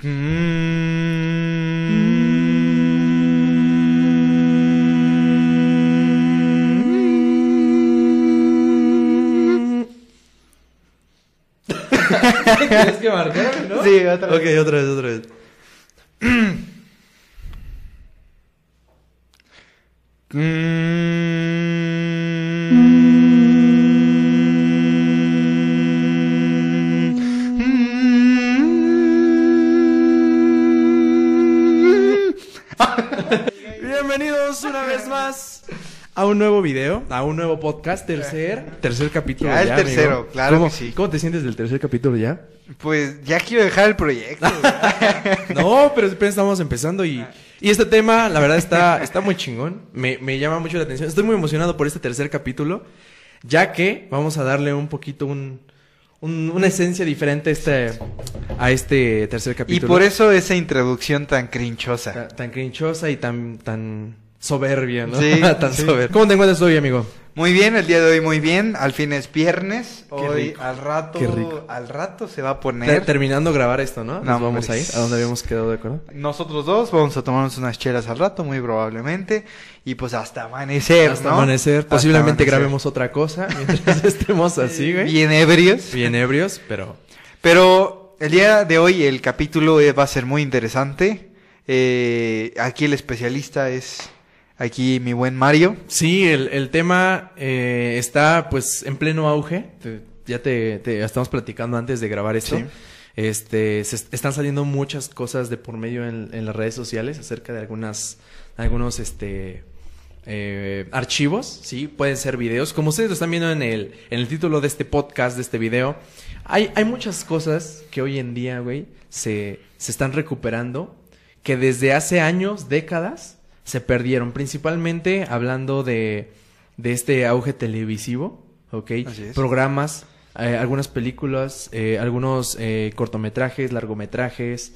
¿Tienes que marcarme, no? Sí, otra vez. Ok, otra vez, otra vez. Bienvenidos una vez más a un nuevo video, a un nuevo podcast, tercer, tercer capítulo. Ya el amigo. tercero, claro ¿Cómo, que sí. ¿Cómo te sientes del tercer capítulo ya? Pues ya quiero dejar el proyecto. No, pero apenas estamos empezando y, y este tema, la verdad, está, está muy chingón. Me, me llama mucho la atención. Estoy muy emocionado por este tercer capítulo, ya que vamos a darle un poquito un, un- una esencia diferente a este, a este tercer y capítulo. por eso esa introducción tan crinchosa. Ta- Tan crinchosa y tan, tan soberbia, ¿no? Sí, tan sí. soberbia. ¿Cómo te encuentras hoy, amigo? Muy bien, el día de hoy muy bien. Al fin es viernes. Qué hoy rico, al rato, qué rico. al rato se va a poner. terminando grabar esto, ¿no? Nos No, vamos a ir a donde habíamos quedado de acuerdo. Nosotros dos vamos a tomarnos unas chelas al rato, muy probablemente. Y pues hasta amanecer, Hasta ¿no? amanecer. Hasta Posiblemente amanecer. grabemos otra cosa mientras estemos así, güey. Bien ebrios. Bien ebrios, pero Pero el día de hoy el capítulo va a ser muy interesante. Eh, aquí el especialista es aquí mi buen Mario. sí, el, el tema eh, está pues en pleno auge. Te- ya te, te estamos platicando antes de grabar esto. Sí. Este, se est- están saliendo muchas cosas de por medio en, en las redes sociales acerca de algunas, algunos, este, eh, archivos, sí, pueden ser videos, como ustedes lo están viendo en el, en el título de este podcast, de este video. Hay, hay muchas cosas que hoy en día, güey, se, se están recuperando, que desde hace años, décadas, se perdieron, principalmente hablando de, de este auge televisivo, ¿ok? Así es. Programas, eh, algunas películas, eh, algunos eh, cortometrajes, largometrajes,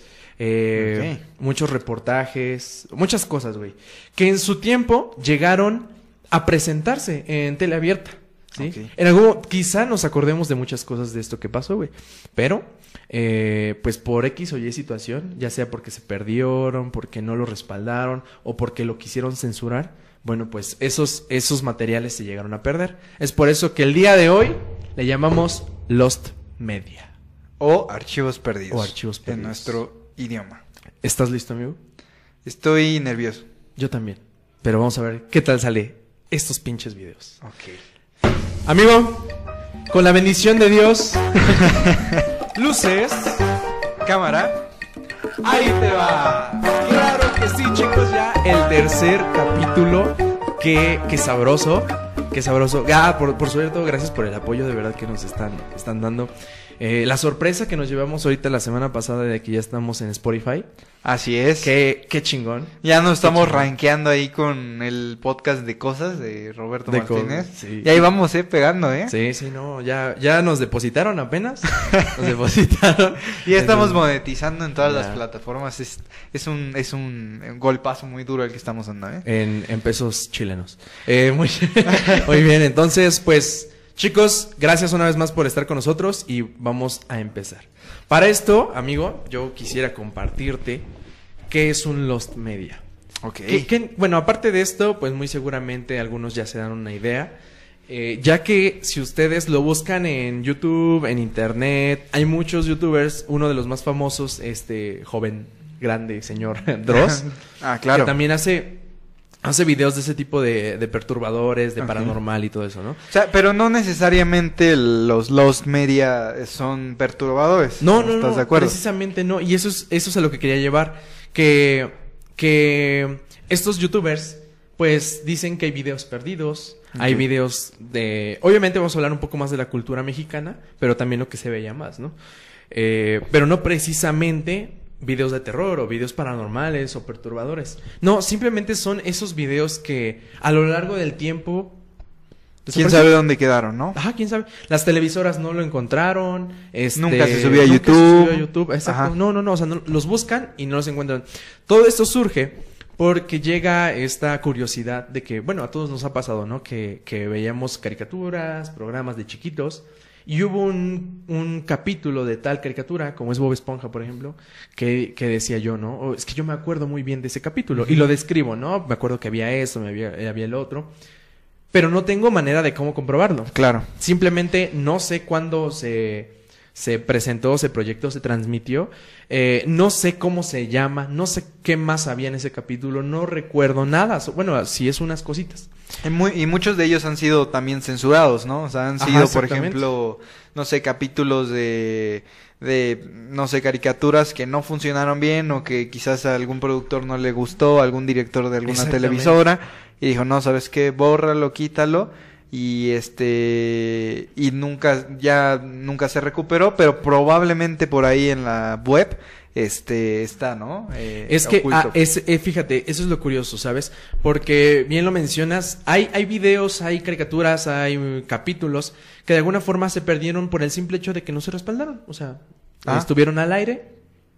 muchos reportajes, muchas cosas, güey, que en su tiempo llegaron a presentarse en tele abierta. En algún, quizá nos acordemos de muchas cosas de esto que pasó, güey. Pero, eh, pues por X o Y situación, ya sea porque se perdieron, porque no lo respaldaron o porque lo quisieron censurar, bueno, pues esos, esos materiales se llegaron a perder. Es por eso que el día de hoy le llamamos Lost Media. O archivos perdidos. O archivos perdidos. En nuestro idioma. ¿Estás listo, amigo? Estoy nervioso. Yo también. Pero vamos a ver qué tal sale estos pinches videos. Ok. Amigo, con la bendición de Dios, luces, Cámara. ahí te va. Claro que sí, chicos, ya el tercer capítulo. Qué, qué sabroso, qué sabroso. Ah, por, por cierto, gracias por el apoyo de verdad que nos están, están dando. Eh, la sorpresa que nos llevamos ahorita la semana pasada de que ya estamos en Spotify. Así es. Qué, qué chingón. Ya nos estamos rankeando ahí con el podcast de cosas de Roberto De Martínez. sí. Y ahí vamos, eh, pegando, eh. Sí, sí, no, ya, ya nos depositaron apenas. Nos depositaron. Y ya estamos Entonces, monetizando en todas Ya. las plataformas. Es, es un, es un golpazo muy duro el que estamos dando, eh. En, en pesos chilenos. Eh, muy, muy bien, entonces, pues, chicos, gracias una vez más por estar con nosotros y vamos a empezar. Para esto, amigo, yo quisiera compartirte qué es un Lost Media. Ok. Que- que- bueno, aparte de esto, pues muy seguramente algunos ya se dan una idea. Eh, ya que si ustedes lo buscan en YouTube, en Internet, hay muchos YouTubers, uno de los más famosos, este joven, grande señor Dross, ah, claro. que también hace, hace videos de ese tipo de, de perturbadores, de paranormal y todo eso, ¿no? O sea, pero no necesariamente los Lost Media son perturbadores. No, no, ¿Estás no, de acuerdo? precisamente no. Y eso es, eso es a lo que quería llevar. Que, que estos youtubers, pues, dicen que hay videos perdidos. Hay videos de... Obviamente vamos a hablar un poco más de la cultura mexicana, pero también lo que se veía más, ¿no? Eh, pero no precisamente videos de terror o videos paranormales o perturbadores. No, simplemente son esos videos que a lo largo del tiempo... ¿Quién desaparecen. sabe dónde quedaron, no? Ajá, quién sabe. Las televisoras no lo encontraron. Este, Nunca se subió a nunca YouTube. se subió a YouTube. Exacto. Ajá. No, no, no. O sea, no- los buscan y no los encuentran. Todo esto surge porque llega esta curiosidad de que, bueno, a todos nos ha pasado, ¿no? Que, que veíamos caricaturas, programas de chiquitos Y hubo un, un capítulo de tal caricatura, como es Bob Esponja, por ejemplo, que, que decía yo, ¿no? Oh, es que yo me acuerdo muy bien de ese capítulo. Y lo describo, ¿no? Me acuerdo que había eso, me había, había el otro. Pero no tengo manera de cómo comprobarlo. Claro. Simplemente no sé cuándo se, se presentó, se proyectó, se transmitió. Eh, no sé cómo se llama, no sé qué más había en ese capítulo, no recuerdo nada. Bueno, sí es unas cositas. Y, muy- y muchos de ellos han sido también censurados, ¿no? O sea, han Ajá, sido, por ejemplo, no sé, capítulos de, de, no sé, caricaturas que no funcionaron bien o que quizás a algún productor no le gustó, algún director de alguna televisora y dijo, no, ¿sabes qué? Bórralo, quítalo. Y este, y nunca, ya nunca se recuperó, pero probablemente por ahí en la web, este, está, ¿no? Eh, Es que, ah, es, eh, fíjate, eso es lo curioso, ¿sabes? Porque bien lo mencionas, hay, hay videos, hay caricaturas, hay capítulos que de alguna forma se perdieron por el simple hecho de que no se respaldaron. O sea, Ah. estuvieron al aire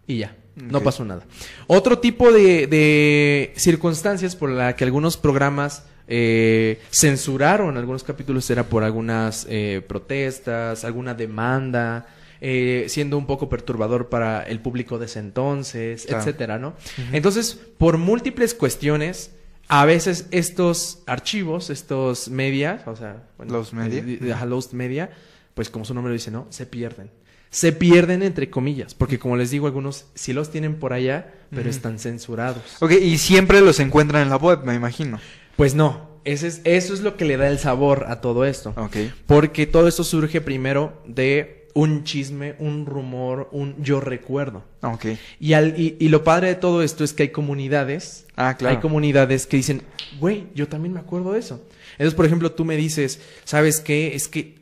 y ya, no pasó nada. Otro tipo de, de circunstancias por la que algunos programas eh, censuraron algunos capítulos era por algunas eh, protestas, alguna demanda, eh, siendo un poco perturbador para el público de ese entonces, Claro. etcétera, ¿no? Entonces, por múltiples cuestiones, a veces estos archivos, estos media, o sea, Los media. eh, los media, pues como su nombre lo dice, ¿no? Se pierden. Se pierden entre comillas, porque como les digo, algunos sí los tienen por allá, pero están censurados. Ok, y siempre los encuentran en la web, me imagino. Pues no, ese es, eso es lo que le da el sabor a todo esto. Ok. Porque todo esto surge primero de un chisme, un rumor, un yo recuerdo. Ok. Y, al, y, y lo padre de todo esto es que hay comunidades. Ah, claro. Hay comunidades que dicen, güey, yo también me acuerdo de eso. Entonces, por ejemplo, tú me dices, ¿sabes qué? Es que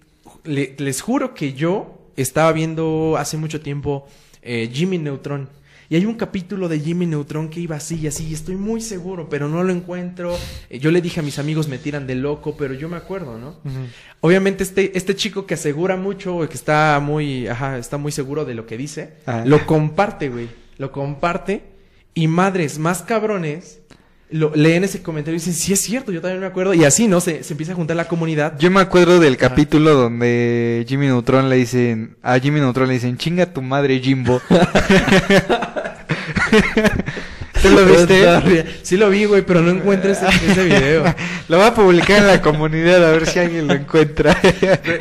le- les juro que yo estaba viendo hace mucho tiempo eh, Jimmy Neutron. Y hay un capítulo de Jimmy Neutron que iba así y así, y estoy muy seguro, pero no lo encuentro. Eh, yo le dije a mis amigos, me tiran de loco, pero yo me acuerdo, ¿no? Obviamente este, este chico que asegura mucho, que está muy, ajá, está muy seguro de lo que dice, Ah. lo comparte, güey. Lo comparte y madres más cabrones lo, leen ese comentario y dicen, sí es cierto, yo también me acuerdo. Y así, ¿no? Se, se empieza a juntar la comunidad. Yo me acuerdo del capítulo donde Jimmy Neutron le dicen, a Jimmy Neutron le dicen, chinga tu madre Jimbo. ¿Tú lo viste? Sí lo vi, güey, pero no encuentro ese, ese video. Lo voy a publicar en la comunidad a ver si alguien lo encuentra.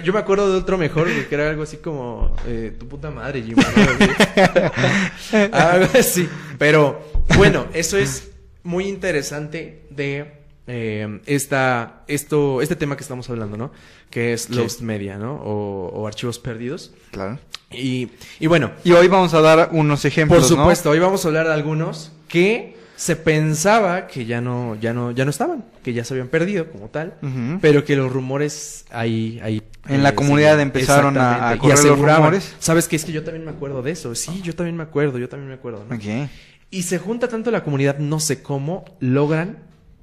Yo me acuerdo de otro mejor, que era algo así como, eh, tu puta madre, Jim. Algo así. Algo así. Pero, bueno, eso es muy interesante de eh, esta, esto, este tema que estamos hablando, ¿no? Que es Sí. Lost Media, ¿no? O, o archivos perdidos. Claro. Y, y bueno, Y hoy vamos a dar unos ejemplos, por ¿no? supuesto, hoy vamos a hablar de algunos que se pensaba que ya no, ya no, ya no estaban, que ya se habían perdido como tal, pero que los rumores ahí, ahí En la eh, comunidad sí, empezaron a- a y correr los rumores. Sabes que es que yo también me acuerdo de eso, sí, yo también me acuerdo, yo también me acuerdo, ¿no? Ok. Y se junta tanto la comunidad, no sé cómo logran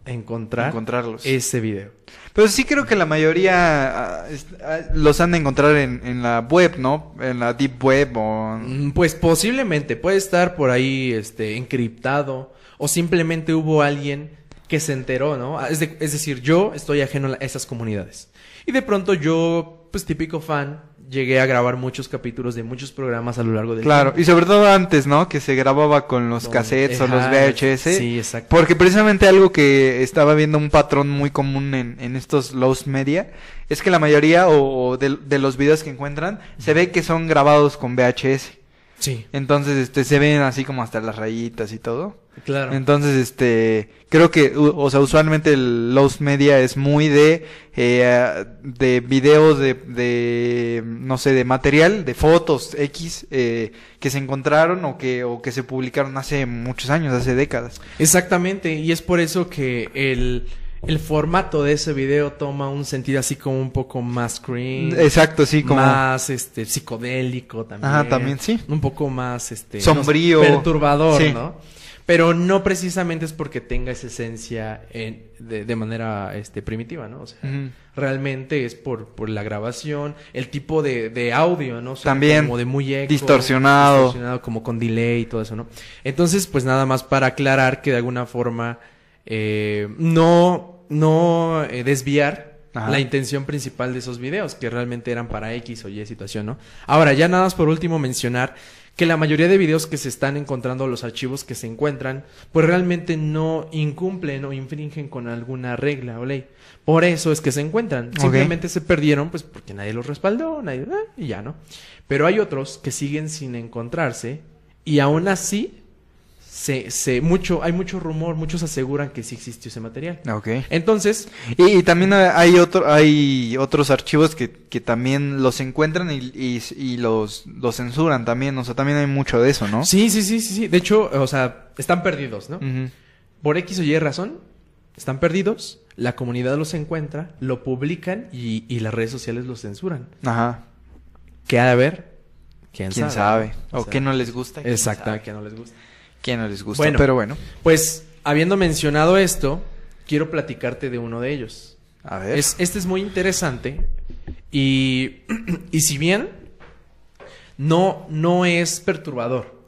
encontrar Encontrarlos. ese video. Pero sí creo que la mayoría ah, ah, los han de encontrar en, en la web, ¿no? En la deep web o... Mm, Pues posiblemente puede estar por ahí este encriptado o simplemente hubo alguien que se enteró, ¿no? Ah, Es, de- es decir, yo estoy ajeno a esas comunidades. Y de pronto yo, pues típico fan, llegué a grabar muchos capítulos de muchos programas a lo largo del Claro, tiempo. y sobre todo antes, ¿no? Que se grababa con los Con- cassettes o los VHS. Sí, exacto. Porque precisamente algo que estaba viendo un patrón muy común en, en estos Lost Media es que la mayoría o, o de, de los videos que encuentran se ve que son grabados con VHS. Sí, Entonces, este, se ven así como hasta las rayitas y todo. Claro. Entonces, este, creo que, o sea, usualmente el Lost Media es muy de, eh, de videos, de, de, no sé, de material, de fotos X, eh, que se encontraron o que, o que se publicaron hace muchos años, hace décadas. Exactamente, y es por eso que el, el formato de ese video toma un sentido así como un poco más cringe. Exacto, sí, como, más este psicodélico también. Ajá, también, sí. Un poco más este Sombrío. no sé, perturbador, Sí. ¿no? Pero no precisamente es porque tenga esa esencia en- de, de manera este primitiva, ¿no? O sea, realmente es por, por la grabación, el tipo de, de audio, ¿no? También como de muy eco, distorsionado. distorsionado, como con delay y todo eso, ¿no? Entonces, pues nada más para aclarar que de alguna forma eh, no, no eh, desviar Ajá. la intención principal de esos videos, que realmente eran para X o Y situación, ¿no? Ahora, ya nada más por último mencionar que la mayoría de videos que se están encontrando, los archivos que se encuentran, pues realmente no incumplen o infringen con alguna regla o ley. Por eso es que se encuentran. Simplemente se perdieron, pues porque nadie los respaldó, nadie, ah, y ya, ¿no? Pero hay otros que siguen sin encontrarse y aún así se, se, mucho, hay mucho rumor, muchos aseguran que sí existió ese material. Ok. Entonces, Y, y también hay otro, hay otros archivos que, que también los encuentran y, y, y los, los censuran también, o sea, también hay mucho de eso, ¿no? sí, sí, sí, sí, sí. De hecho, o sea, están perdidos, ¿no? Por X o Y razón, están perdidos, la comunidad los encuentra, lo publican y, y las redes sociales los censuran. Ajá. ¿Qué ha de haber? ¿Quién, ¿Quién sabe? sabe? O O sea, qué no les gusta. ¿Quién Exacto, que no les gusta. ¿Quién no les gusta? Bueno. Pero bueno. Pues, habiendo mencionado esto, quiero platicarte de uno de ellos. A ver. Es, este es muy interesante y, y si bien no, no es perturbador,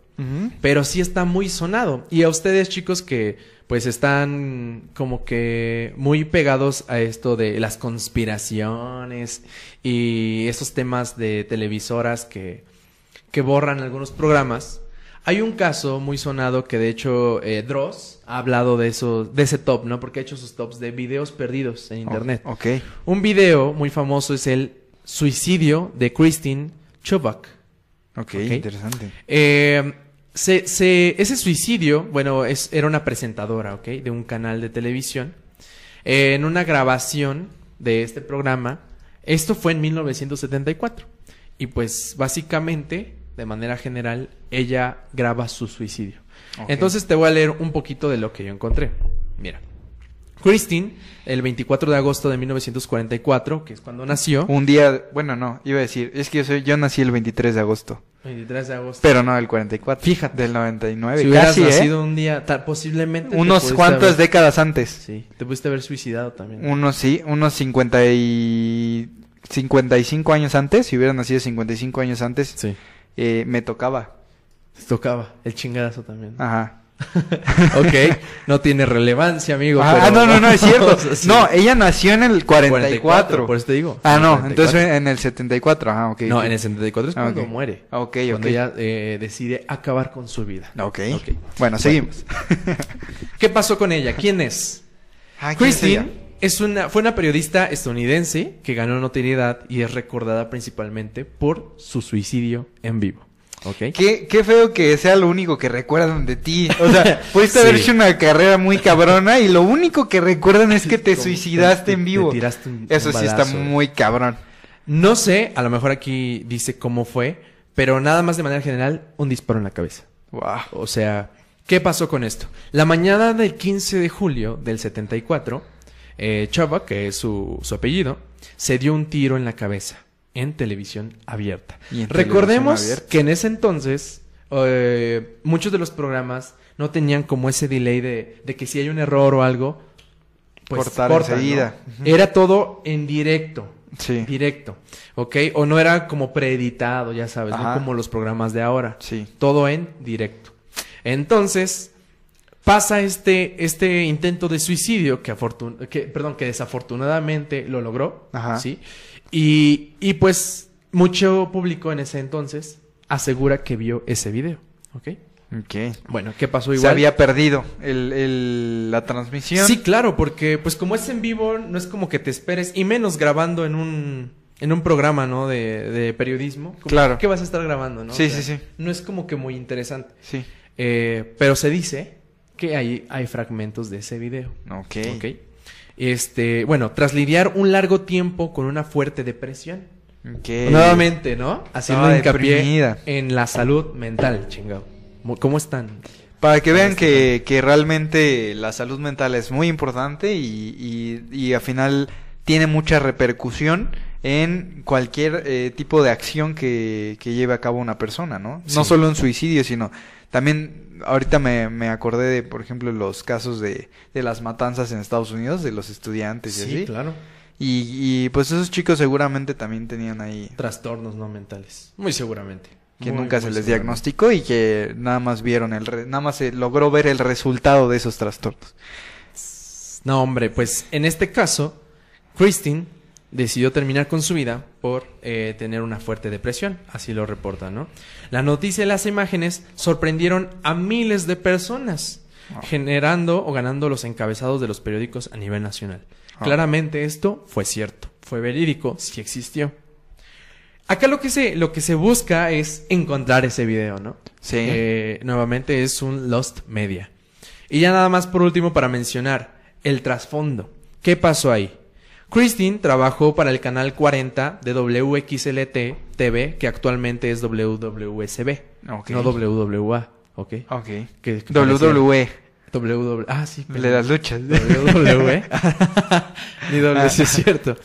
pero sí está muy sonado. Y a ustedes, chicos, que pues están como que muy pegados a esto de las conspiraciones y esos temas de televisoras que, que borran algunos programas. Hay un caso muy sonado que de hecho eh, Dross ha hablado de eso, de ese top, ¿no? Porque ha hecho sus tops de videos perdidos en internet. Oh, ok. Un video muy famoso es el suicidio de Christine Chubbuck. ok. Ok. interesante. Eh, se, se- ese suicidio, bueno, es, era una presentadora, ¿ok? De un canal de televisión. Eh, en una grabación de este programa, esto fue en 1974. Y pues básicamente, de manera general, ella graba su suicidio. Entonces te voy a leer un poquito de lo que yo encontré. Mira. Christine, el 24 de agosto de 1944, que es cuando nació. Un día, bueno, no, iba a decir, es que yo, soy, yo nací el 23 de agosto, 23 de agosto. pero no el 44. Fíjate. Del 99, si hubieras casi, ¿eh? nacido un día, tal, posiblemente. te Unos cuantas haber- décadas antes. Sí, te pudiste haber suicidado también. Unos sí, unos 50 y 55 años antes, si hubiera nacido 55 años antes, Sí. Eh, me tocaba. Te tocaba el chingadazo también. Ajá. ok, no tiene relevancia, amigo. Ah, pero- no, no, no, es cierto. Sí. No, ella nació en el 44. por eso te digo. Ah, no, 44. entonces en el 74, ajá, ok. No, ok. en el 74 es Ah, cuando ok. muere. Ah, ok, Cuando ok. ella eh, decide acabar con su vida. Ok. Ok. Bueno, seguimos. ¿Qué pasó con ella? ¿Quién es? Ah, ¿quién es Christine? Es una, fue una periodista estadounidense que ganó notoriedad y es recordada principalmente por su suicidio en vivo. ¿Ok? Qué, qué feo que sea lo único que recuerdan de ti. O sea, pudiste haber Sí. hecho una carrera muy cabrona y lo único que recuerdan es que te Como- suicidaste te- en vivo. te tiraste un- Eso un sí está muy cabrón. No sé, a lo mejor aquí dice cómo fue, pero nada más de manera general, un disparo en la cabeza. Wow. O sea, ¿qué pasó con esto? La mañana del 15 de julio del 74, eh, Chava, que es su, su apellido, se dio un tiro en la cabeza en televisión abierta. En Recordemos televisión abierta. que en ese entonces eh, muchos de los programas no tenían como ese delay de, de que si hay un error o algo, pues Cortar cortan, enseguida. Era todo en directo. Sí. Directo, ¿ok? O no era como preeditado, ya sabes, no como los programas de ahora. Sí. Todo en directo. Entonces, pasa este, este intento de suicidio que, afortun que, perdón, que desafortunadamente lo logró. Ajá. ¿sí? Y, y pues mucho público en ese entonces asegura que vio ese video. ¿Ok? Ok. Bueno, ¿qué pasó Se igual? había perdido el, el- la transmisión. Sí, claro, porque pues como es en vivo, no es como que te esperes, y menos grabando en un, en un programa, ¿no? De, de periodismo. Como, Claro. ¿Qué vas a estar grabando, no? Sí, O sea, sí, sí. No es como que muy interesante. Sí. Eh, pero se dice que hay, hay fragmentos de ese video. Ok. ¿Ok? Este, bueno, tras lidiar un largo tiempo con una fuerte depresión. Ok. Nuevamente, ¿no? Haciendo Estaba hincapié deprimida. en la salud mental, chingado. Mo- ¿Cómo están? Para que vean Este, que, que realmente la salud mental es muy importante y, y, y al final tiene mucha repercusión en cualquier eh, tipo de acción que, que lleve a cabo una persona, ¿no? No solo en suicidio, sino también ahorita me, me acordé de, por ejemplo, los casos de, de las matanzas en Estados Unidos, de los estudiantes y Sí, así. claro. Y, y pues esos chicos seguramente también tenían ahí Trastornos no mentales. Muy seguramente. que Muy, nunca muy se les diagnosticó y que nada más vieron el re- nada más se logró ver el resultado de esos trastornos. No, hombre, pues en este caso, Christine decidió terminar con su vida por eh, tener una fuerte depresión, así lo reporta, ¿no? La noticia y las imágenes sorprendieron a miles de personas, generando o ganando los encabezados de los periódicos a nivel nacional. Claramente esto fue cierto, fue verídico, sí existió. Acá lo que se, lo que se busca es encontrar ese video, ¿no? Sí. Eh, nuevamente es un Lost Media. Y ya nada más por último para mencionar el trasfondo. ¿Qué pasó ahí? Christine trabajó para el canal 40 de WXLT TV, que actualmente es WWSB, Ok. no WWA, ¿ok? Ok. Que- que WWE. parecía WW, ah, sí, De las luchas. WWE. Ni doble, sí es cierto.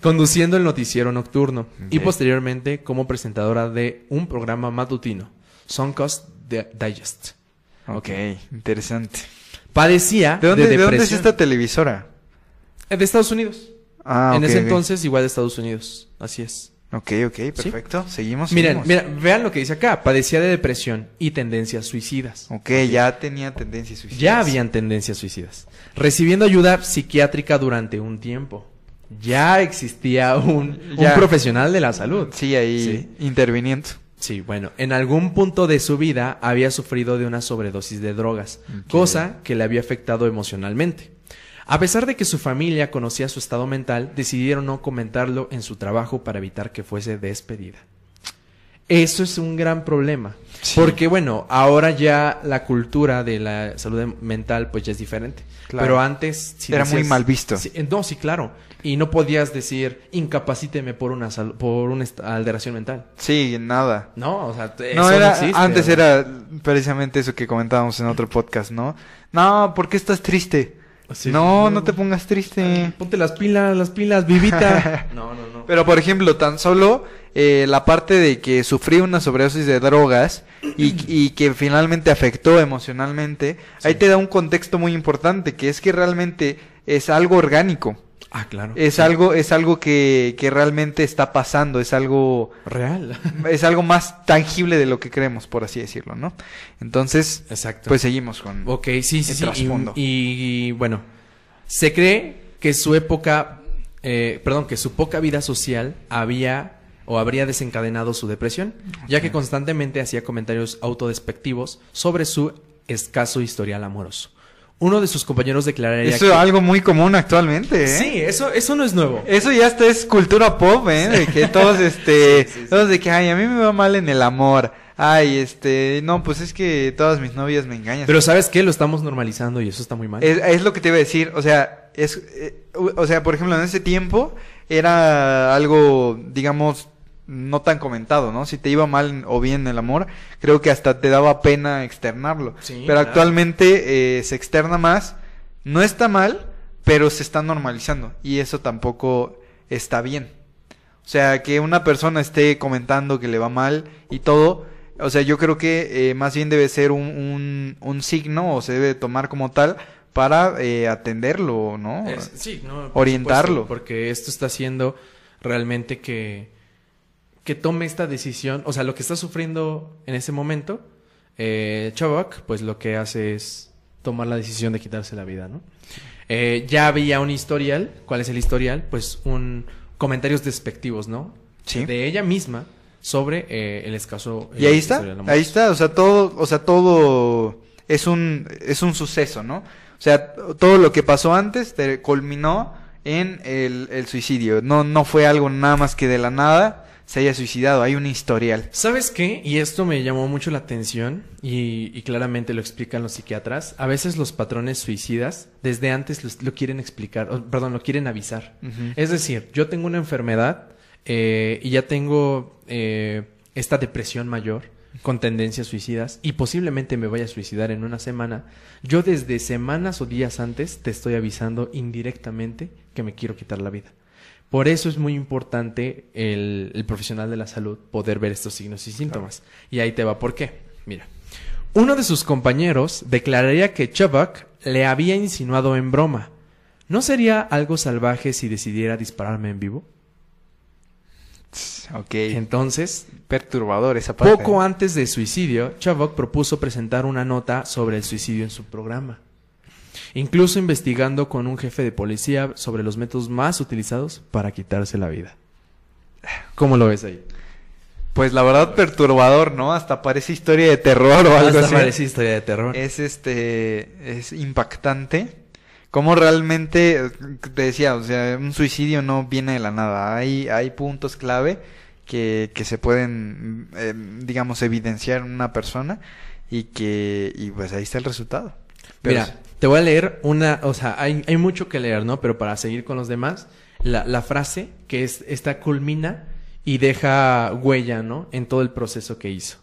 Conduciendo el noticiero nocturno y Ok. posteriormente como presentadora de un programa matutino, Songcast Di- Digest. Ok, interesante. Padecía ¿De dónde, de ¿de dónde es depresión. esta televisora? Eh, De Estados Unidos. Ah, en ese entonces igual de Estados Unidos. Así es. Ok, ok, perfecto. Seguimos. Miren, mira, vean lo que dice acá. Padecía de depresión y tendencias suicidas. Ok, ya tenía tendencias suicidas. Ya habían tendencias suicidas. Recibiendo ayuda psiquiátrica durante un tiempo. Ya existía un, un profesional de la salud. Sí, ahí interviniendo. Sí, bueno, en algún punto de su vida había sufrido de una sobredosis de drogas, cosa que le había afectado emocionalmente. A pesar de que su familia conocía su estado mental, decidieron no comentarlo en su trabajo para evitar que fuese despedida. Eso es un gran problema, Sí. porque bueno, ahora ya la cultura de la salud mental pues ya es diferente, Claro. pero antes si Era muy mal visto. Sí, eh, no, sí, claro, y no podías decir incapacíteme por una por una alteración mental. Sí, nada. No, o sea, t- No, eso era, existe, antes ¿no? era precisamente eso que comentábamos en otro podcast, ¿no? No, ¿por qué estás triste? No, no. no te pongas triste. Ponte las pilas, las pilas, vivita. no, no, no. Pero por ejemplo, tan solo eh, la parte de que sufrí una sobredosis de drogas y, y que finalmente afectó emocionalmente, ahí te da un contexto muy importante, que es que realmente es algo orgánico. Ah, claro. Es Sí. algo, es algo que, que realmente está pasando, es algo, real. es algo más tangible de lo que creemos, por así decirlo, ¿no? Entonces, Exacto. pues seguimos con. ok, sí, sí, el sí. Y, y, bueno, se cree que su época, eh, perdón, que su poca vida social había o habría desencadenado su depresión, ya que constantemente hacía comentarios autodespectivos sobre su escaso historial amoroso. Uno de sus compañeros declararía Eso que... es algo muy común actualmente, ¿eh? Sí, eso, eso no es nuevo. Eso ya hasta es cultura pop, ¿eh? De que todos, este, Sí, sí, sí. todos de que, ay, a mí me va mal en el amor. Ay, este, no, pues es que todas mis novias me engañan. Pero ¿sabes qué? Lo estamos normalizando y eso está muy mal. Es, es lo que te iba a decir, o sea, es, eh, o sea, por ejemplo, en ese tiempo era algo, digamos, no tan comentado, ¿no? Si te iba mal o bien en el amor, creo que hasta te daba pena externarlo. Sí, pero claro. actualmente eh, se externa más, no está mal, pero se está normalizando y eso tampoco está bien. O sea, que una persona esté comentando que le va mal y todo, o sea, yo creo que eh, más bien debe ser un, un, un signo o se debe tomar como tal para eh, atenderlo, ¿no? Es- sí, no, por Orientarlo. supuesto, porque esto está haciendo realmente que, que tome esta decisión. O sea, lo que está sufriendo en ese momento, eh, Chobok, pues lo que hace es tomar la decisión de quitarse la vida, ¿no? Eh, ya había un historial. ¿Cuál es el historial? Pues un comentarios despectivos, ¿no? Sí. De ella misma sobre eh, el escaso. Y ahí está, ahí está, o sea, todo, o sea, todo es un, es un suceso, ¿no? O sea, todo lo que pasó antes te culminó en el, el suicidio. No, no fue algo nada más que de la nada se haya suicidado, hay un historial. ¿Sabes qué? Y esto me llamó mucho la atención y, y claramente lo explican los psiquiatras. A veces los patrones suicidas desde antes los- lo quieren explicar, o, perdón, lo quieren avisar. Es decir, yo tengo una enfermedad eh, y ya tengo eh, esta depresión mayor con tendencias suicidas y posiblemente me vaya a suicidar en una semana. Yo desde semanas o días antes te estoy avisando indirectamente que me quiero quitar la vida. Por eso es muy importante el, el profesional de la salud poder ver estos signos y síntomas. Y ahí te va por qué. Mira, uno de sus compañeros declararía que Chubbuck le había insinuado en broma. ¿No sería algo salvaje si decidiera dispararme en vivo? Ok. Entonces, Perturbador esa parte. poco antes de suicidio, Chubbuck propuso presentar una nota sobre el suicidio en su programa. Incluso investigando con un jefe de policía sobre los métodos más utilizados para quitarse la vida. ¿Cómo lo ves ahí? Pues la verdad perturbador, ¿no? Hasta parece historia de terror o algo Hasta así. parece historia de terror. Es este es impactante. Como realmente te decía, o sea, un suicidio no viene de la nada. Hay hay puntos clave que, que se pueden eh, digamos evidenciar en una persona y que y pues ahí está el resultado. Pero Mira, te voy a leer una, o sea, hay, hay mucho que leer, ¿no? Pero para seguir con los demás, la, la frase que es, esta culmina y deja huella, ¿no? En todo el proceso que hizo.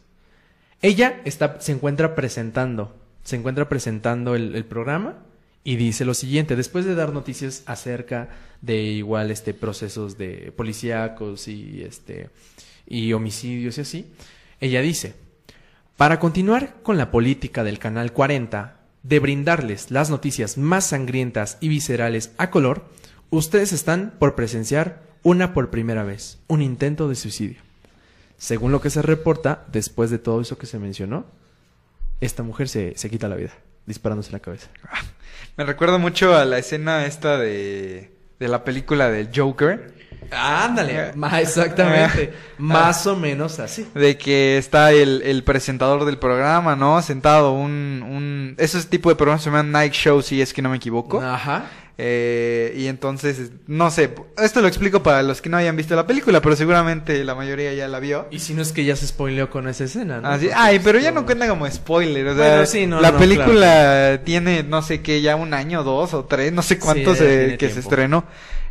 Ella está, se encuentra presentando, se encuentra presentando el, el programa y dice lo siguiente, después de dar noticias acerca de igual este procesos de policíacos y este y homicidios y así, ella dice, para continuar con la política del Canal 40 de brindarles las noticias más sangrientas y viscerales a color, ustedes están por presenciar una por primera vez, un intento de suicidio. Según lo que se reporta, después de todo eso que se mencionó, esta mujer se, se quita la vida, disparándose la cabeza. me recuerda mucho a la escena esta de de la película del Joker. Ándale, exactamente, más o menos así. De que está el, el presentador del programa, ¿no? Sentado, un, un... Esos tipos de programas se llaman Night Show, si es que no me equivoco. Ajá. Eh, y entonces, no sé, esto lo explico para los que no hayan visto la película, pero seguramente la mayoría ya la vio. Y si no es que ya se spoileó con esa escena, ¿no? Así- Porque ay, pero ya no cuenta como spoiler, o sea, Bueno, sí, no, la no, película tiene, no sé qué, ya un año, dos o tres, no sé cuánto Sí, se- que se estrenó.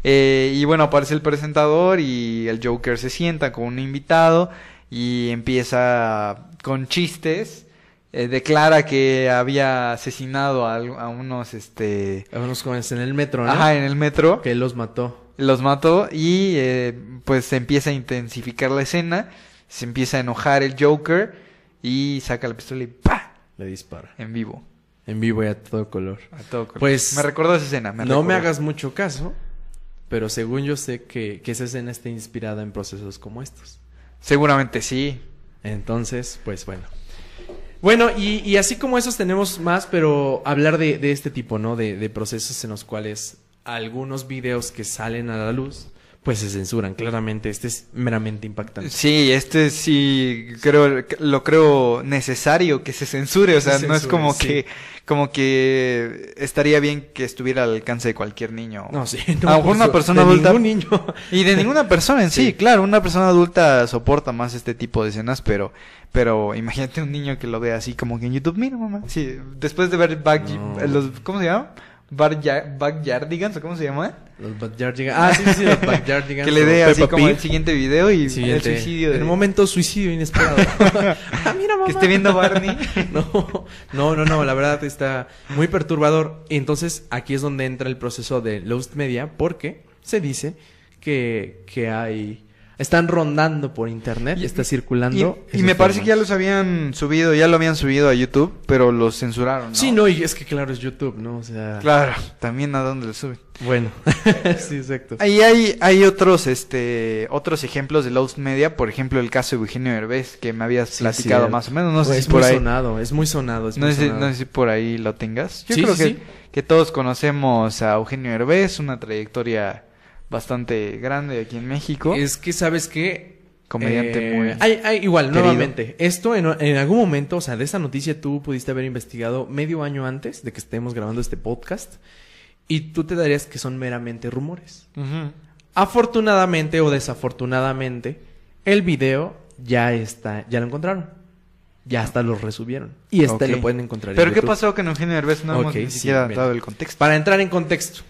Eh, y bueno, aparece el presentador y el Joker se sienta con un invitado y empieza con chistes. eh, declara que había asesinado a, unos, este, A unos jóvenes en el metro, ¿no? ajá, en el metro. Que los mató. Los mató y eh, pues se empieza a intensificar la escena. Se empieza a enojar el Joker y saca la pistola y ¡pa! Le dispara. En vivo. En vivo y a todo color. A todo color. Pues, me recordó esa escena. me no me hagas mucho caso, pero según yo sé que, que esa escena está inspirada en procesos como estos. Seguramente sí. Entonces, pues bueno. Bueno, y, y así como esos tenemos más, pero hablar de, de este tipo, ¿no? De, de procesos en los cuales algunos videos que salen a la luz, pues se censuran. Claramente, este es meramente impactante. Sí, este sí creo lo creo necesario que se censure, o sea, Se no es como sí. que como que estaría bien que estuviera al alcance de cualquier niño. No, sí. a lo mejor una persona de adulta ningún niño. y de ninguna persona en sí, Sí. claro, una persona adulta soporta más este tipo de escenas, pero pero imagínate un niño que lo vea así como que en YouTube, mira mamá, sí, después de ver back, No. los ¿cómo se llama? Backyard- Backyardigans o cómo se llama? Los Backyardigans. Ah, sí, sí, los Backyardigans. Que le dé así Peppa como el siguiente video y Siguiente. el suicidio de En un momento, suicidio inesperado. ah, mira, mamá. que esté viendo Barney. No, no, no, no, la verdad está muy perturbador. Entonces aquí es donde entra el proceso de Lost Media, porque se dice que, que hay... Están rondando por internet, Y- está circulando. y me parece que ya los habían subido, ya lo habían subido a YouTube, pero los censuraron. ¿no? Sí, no, y es que claro, es YouTube, ¿no? O sea... Claro, también a dónde lo suben. Bueno, sí, exacto. Ahí hay, hay otros, este, otros ejemplos de Lost Media, por ejemplo el caso de Eugenio Derbez, que me habías Sí, platicado sí, más o menos, no sé Pues si por muy ahí, sonado, es muy sonado, es no muy sé, sonado. no sé si por ahí lo tengas. Yo Sí, creo sí, que, que todos conocemos a Eugenio Derbez, una trayectoria bastante grande aquí en México. Es que, ¿sabes qué? Comediante Eh, muy Hay, hay- igual, querido. nuevamente. Esto en, en algún momento, o sea, de esa noticia tú pudiste haber investigado medio año antes de que estemos grabando este podcast. Y tú te darías que son meramente rumores. Afortunadamente o desafortunadamente, el video ya está, ya lo encontraron. Ya hasta lo resubieron. Y este lo pueden encontrar. en Pero ¿qué YouTube. pasó con Eugenio Derbez? No hemos Ok, ni sí, siquiera mira. dado el contexto. Para entrar en contexto.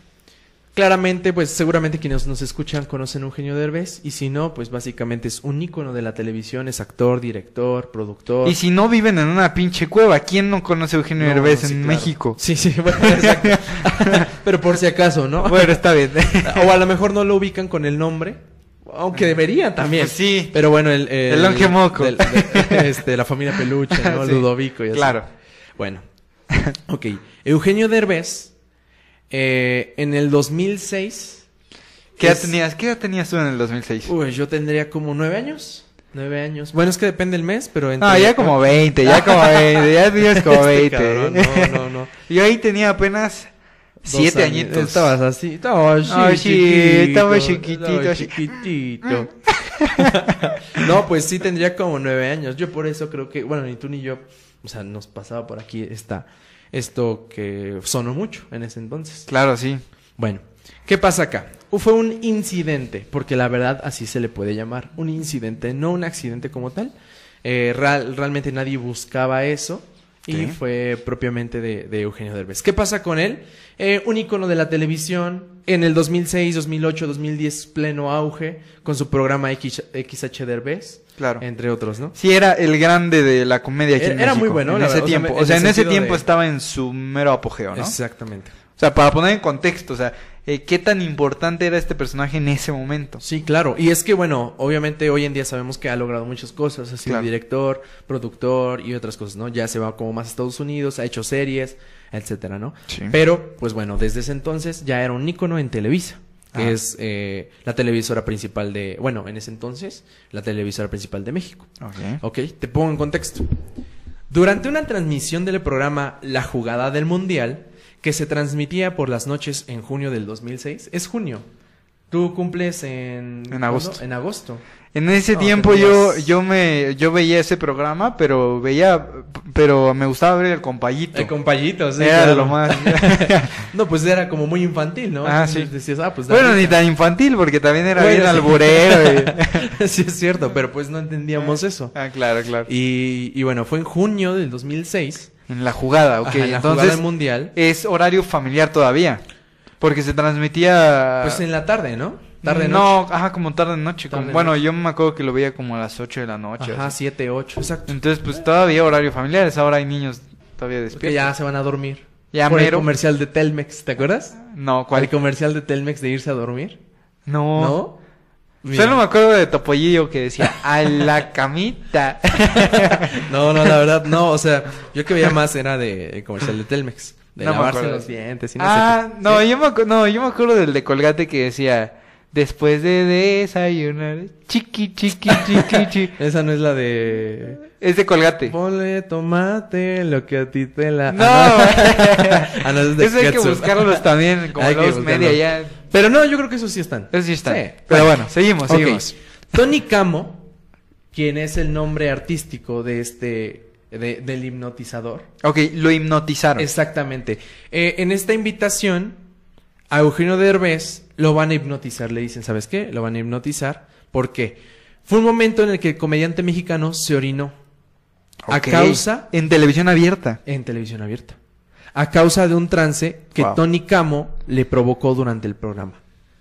Claramente, pues seguramente quienes nos escuchan conocen a Eugenio Derbez y si no, pues básicamente es un ícono de la televisión, es actor, director, productor. Y si no viven en una pinche cueva, ¿quién no conoce a Eugenio No, Derbez sí, en claro. México? Sí, sí, bueno, exacto. Pero por si acaso, ¿no? Bueno, está bien. o a lo mejor no lo ubican con el nombre, aunque deberían también. Pues sí. Pero bueno, el... El longe moco. del- este, la familia Peluche, ¿no? Sí, Ludovico y así. Claro. Bueno. Ok. Eugenio Derbez, eh, en el 2006... ¿Qué edad tenías? ¿Qué edad tenías tú en el 2006? Uy, yo tendría como nueve años. Nueve años. Bueno, es que depende el mes, pero... entre- Ah, ya como 20, ya como 20, ya tenías como Este 20. cabrón, no, no, no. Yo ahí tenía apenas Siete años. añitos. Estabas así. Estaba chiquitito, estaba así. chiquitito. no, pues sí tendría como nueve años. Yo por eso creo que, bueno, ni tú ni yo, o sea, nos pasaba por aquí esta, esto que sonó mucho en ese entonces. Claro, sí. Bueno, ¿qué pasa acá? Fue un incidente, porque la verdad así se le puede llamar, un incidente, no un accidente como tal. Eh, real- realmente nadie buscaba eso y fue propiamente de, de Eugenio Derbez. ¿Qué pasa con él? Eh, un icono de la televisión en el 2006, 2008, 2010, pleno auge, con su programa X, XH Derbez, Claro. entre otros, ¿no? Sí, era el grande de la comedia aquí en Era- México, muy bueno, en la ese verdad, o sea, tiempo. en O sea, en ese tiempo de- estaba en su mero apogeo, ¿no? Exactamente. O sea, para poner en contexto, o sea, eh, qué tan importante era este personaje en ese momento. Sí, claro. Y es que, bueno, obviamente hoy en día sabemos que ha logrado muchas cosas. Ha sido Claro. director, productor y otras cosas, ¿no? Ya se va como más a Estados Unidos, ha hecho series, etcétera, ¿no? Sí. Pero, pues bueno, desde ese entonces ya era un ícono en Televisa, que Ah. es eh, la televisora principal de, bueno, en ese entonces, la televisora principal de México. Ok. Ok, te pongo en contexto. Durante una transmisión del programa La Jugada del Mundial, que se transmitía por las noches en junio del 2006, es junio. Tú cumples en... En agosto. ¿cuándo? En agosto. En ese No, tiempo yo yo me yo veía ese programa, pero veía pero me gustaba ver el compayito. El compayito, sí, Era claro. lo más. no, pues era como muy infantil, ¿no? Ah, sí. Decías, ah, pues bueno, ni tan infantil porque también era Bueno, bien sí. alburero. y- sí, es cierto, pero pues no entendíamos eso. ah, claro, claro. Y, y bueno, fue en junio del 2006. En la jugada, ok. Ajá, en la Entonces jugada del mundial. es horario familiar todavía. Porque se transmitía Pues en la tarde, ¿no? Tarde No, ajá, como tarde noche. como- Tarde bueno, noche. yo me acuerdo que lo veía como a las 8 de la noche. Ajá, así. 7, 8, exacto. Entonces, pues todavía horario familiar. Ahora hay niños todavía Que despiertos. ya se van a dormir. Ya Por el comercial de Telmex, ¿te acuerdas? No, ¿cuál? El comercial de Telmex de irse a dormir. No. ¿No? Mira. Solo me acuerdo de Topollillo que decía, a la camita. No, no, la verdad, no. O sea, yo que veía más era de el comercial de Telmex. De No lavarse los dientes y no ah, sé qué. no, ¿Sí? yo me no, yo me acuerdo del de Colgate que decía, después de desayunar, chiqui, chiqui, chiqui, chiqui. Esa no es la de... Es de Colgate. Ponle tomate, lo que a ti te la... No. Ah, no, ah, es de Eso hay que buscarlos también, como Hay los media ya. Pero no, yo creo que esos sí están. Eso sí está. Sí. Pero bueno, seguimos, seguimos. Tony Camo, quien es el nombre artístico de este... de- del hipnotizador. Ok, lo hipnotizaron. Exactamente. Eh, en esta invitación, a Eugenio Derbez lo van a hipnotizar. Le dicen, ¿sabes qué? Lo van a hipnotizar. ¿Por qué? Fue un momento en el que el comediante mexicano se orinó. A causa... En televisión abierta. En televisión abierta. A causa de un trance que Wow. Tony Camo le provocó durante el programa.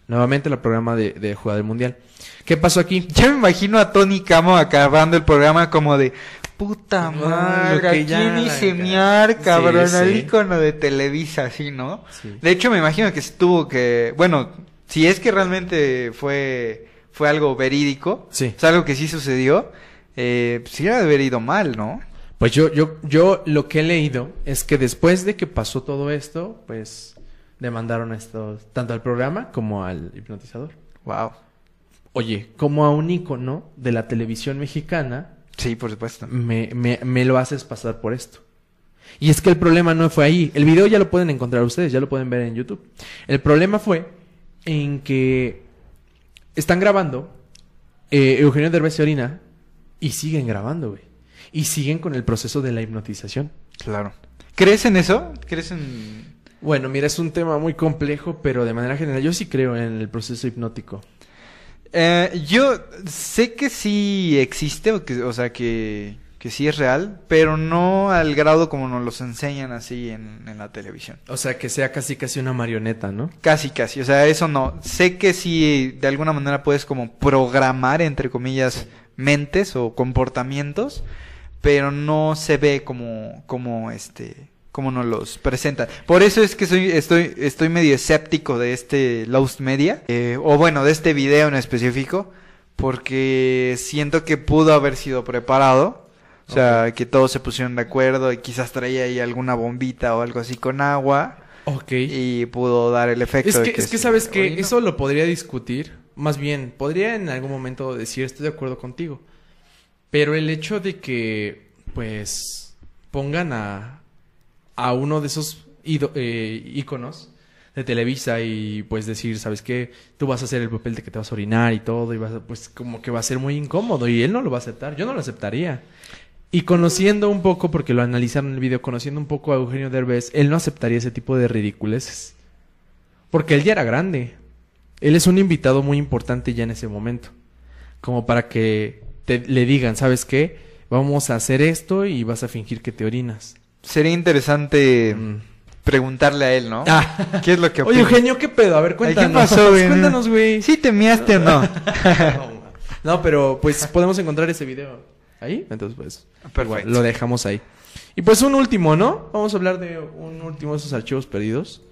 Nuevamente el programa de, de Jugada del Mundial. ¿Qué pasó aquí? Ya me imagino a Tony Camo acabando el programa como de puta madre, aquí la- miar, cabrón, Sí, el icono de Televisa, así, ¿no? Sí. De hecho, me imagino que estuvo que, bueno, si es que realmente fue, fue algo verídico, Sí. es algo que sí sucedió, eh, sí era de haber ido mal, ¿no? Pues yo, yo, yo lo que he leído es que después de que pasó todo esto, pues demandaron a estos, tanto al programa como al hipnotizador. Wow. Oye, como a un ícono de la televisión mexicana, Sí, por supuesto. me, me, me lo haces pasar por esto. Y es que el problema no fue ahí. El video ya lo pueden encontrar ustedes, ya lo pueden ver en YouTube. El problema fue en que están grabando eh, Eugenio Derbez se orina y siguen grabando, güey. Y siguen con el proceso de la hipnotización. Claro. ¿Crees en eso? ¿Crees en...? Bueno, mira, es un tema muy complejo, pero de manera general yo sí creo en el proceso hipnótico. Eh, yo sé que sí existe, o, que, o sea, que, que sí es real, pero no al grado como nos los enseñan así en, en la televisión. O sea, que sea casi casi una marioneta, ¿no? Casi, casi. O sea, eso no. Sé que sí, de alguna manera puedes como programar, entre comillas, mentes o comportamientos, pero no se ve como, como este, como nos los presentan. Por eso es que soy, estoy, estoy medio escéptico de este Lost Media, eh, o bueno, de este video en específico, porque siento que pudo haber sido preparado. O sea, que todos se pusieron de acuerdo y quizás traía ahí alguna bombita o algo así con agua Ok. y pudo dar el efecto. Es de que, es que sí. sabes que no. eso lo podría discutir. Más bien, podría en algún momento decir estoy de acuerdo contigo. Pero el hecho de que, pues, pongan a, a uno de esos eh, íconos de Televisa y pues decir, ¿sabes qué? Tú vas a hacer el papel de que te vas a orinar y todo y vas a- pues como que va a ser muy incómodo y él no lo va a aceptar, yo no lo aceptaría. Y conociendo un poco, porque lo analizaron en el video, conociendo un poco a Eugenio Derbez, él no aceptaría ese tipo de ridiculeces. Porque él ya era grande. Él es un invitado muy importante ya en ese momento. Como para que te- le digan, ¿sabes qué? Vamos a hacer esto y vas a fingir que te orinas. Sería interesante Mm. preguntarle a él, ¿no? Ah. ¿Qué es lo que Oye, opina? Eugenio, ¿qué pedo? A ver, cuéntanos. ¿Qué pasó, güey? Cuéntanos, güey. ¿Sí te miaste o no? No, pero pues podemos encontrar ese video ahí. Entonces, pues, Perfecto. lo dejamos ahí. Y pues un último, ¿no? Vamos a hablar de un último de esos archivos perdidos.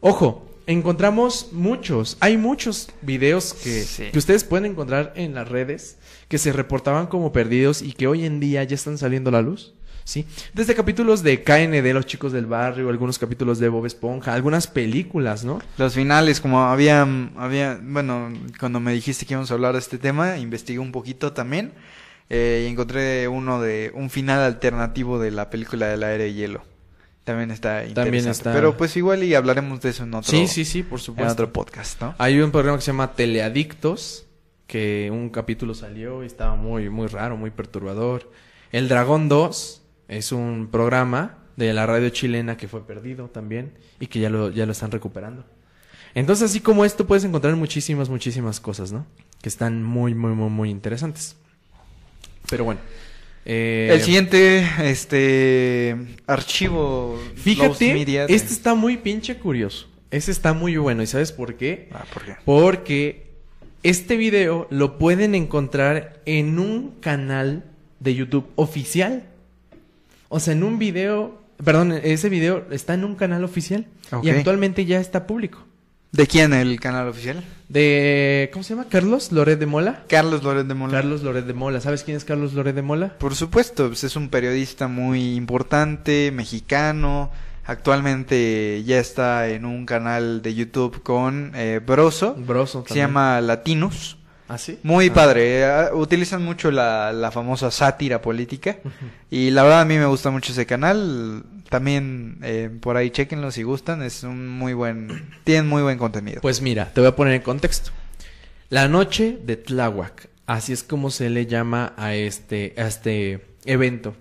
Ojo, encontramos muchos, hay muchos videos que, Sí. que ustedes pueden encontrar en las redes que se reportaban como perdidos y que hoy en día ya están saliendo a la luz. ¿Sí? Desde capítulos de KND, Los Chicos del Barrio, algunos capítulos de Bob Esponja, algunas películas, ¿no? Los finales, como había, había, bueno, cuando me dijiste que íbamos a hablar de este tema, investigué un poquito también eh, y encontré uno de un final alternativo de la película del aire y hielo. También está interesante. También está- Pero pues igual y hablaremos de eso en otro, Sí, sí, sí, por en supuesto. otro podcast, ¿no? Hay un programa que se llama Teleadictos, que un capítulo salió y estaba muy, muy raro, muy perturbador. El Dragón 2 es un programa de la radio chilena que fue perdido también y que ya lo, ya lo están recuperando. Entonces, así como esto, puedes encontrar muchísimas, muchísimas cosas, ¿no? Que están muy, muy, muy, muy interesantes. Pero bueno. eh, El siguiente, este, archivo. Fíjate, este está muy pinche curioso. Este está muy bueno. ¿Y sabes por qué? Ah, ¿por qué? Porque este video lo pueden encontrar en un canal de YouTube oficial. O sea, en un video, perdón, ese video está en un canal oficial y actualmente ya está público. ¿De quién el canal oficial? De, ¿cómo se llama? Carlos Loret de Mola. Carlos Loret de Mola. Carlos Loret de Mola. ¿Sabes quién es Carlos Loret de Mola? Por supuesto, pues es un periodista muy importante, mexicano. Actualmente ya está en un canal de YouTube con eh, Broso. Broso. Se llama Latinos. ¿Ah, sí? Muy Ah. padre. eh, utilizan mucho la, la famosa sátira política. Y la verdad a mí me gusta mucho ese canal. También eh, por ahí chequenlo si gustan. Es un muy buen... Tienen muy buen contenido. Pues mira, te voy a poner en contexto. La noche de Tláhuac, así es como se le llama a este, a este evento,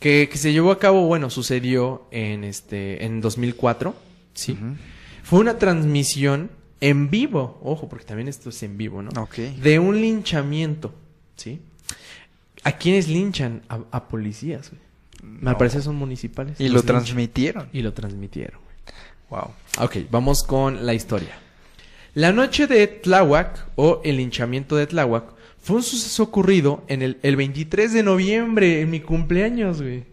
que, que se llevó a cabo, bueno, sucedió en este, en 2004, sí. Fue una transmisión en vivo, ojo, porque también esto es en vivo, ¿no? Ok. De un linchamiento, ¿sí? ¿A quiénes linchan? A, a policías, güey. Me No. parece son municipales. Y lo linchan. transmitieron. Y lo transmitieron, güey. Wow. Ok, vamos con la historia. La noche de Tláhuac, o el linchamiento de Tláhuac, fue un suceso ocurrido en el, el 23 de noviembre, en mi cumpleaños, güey.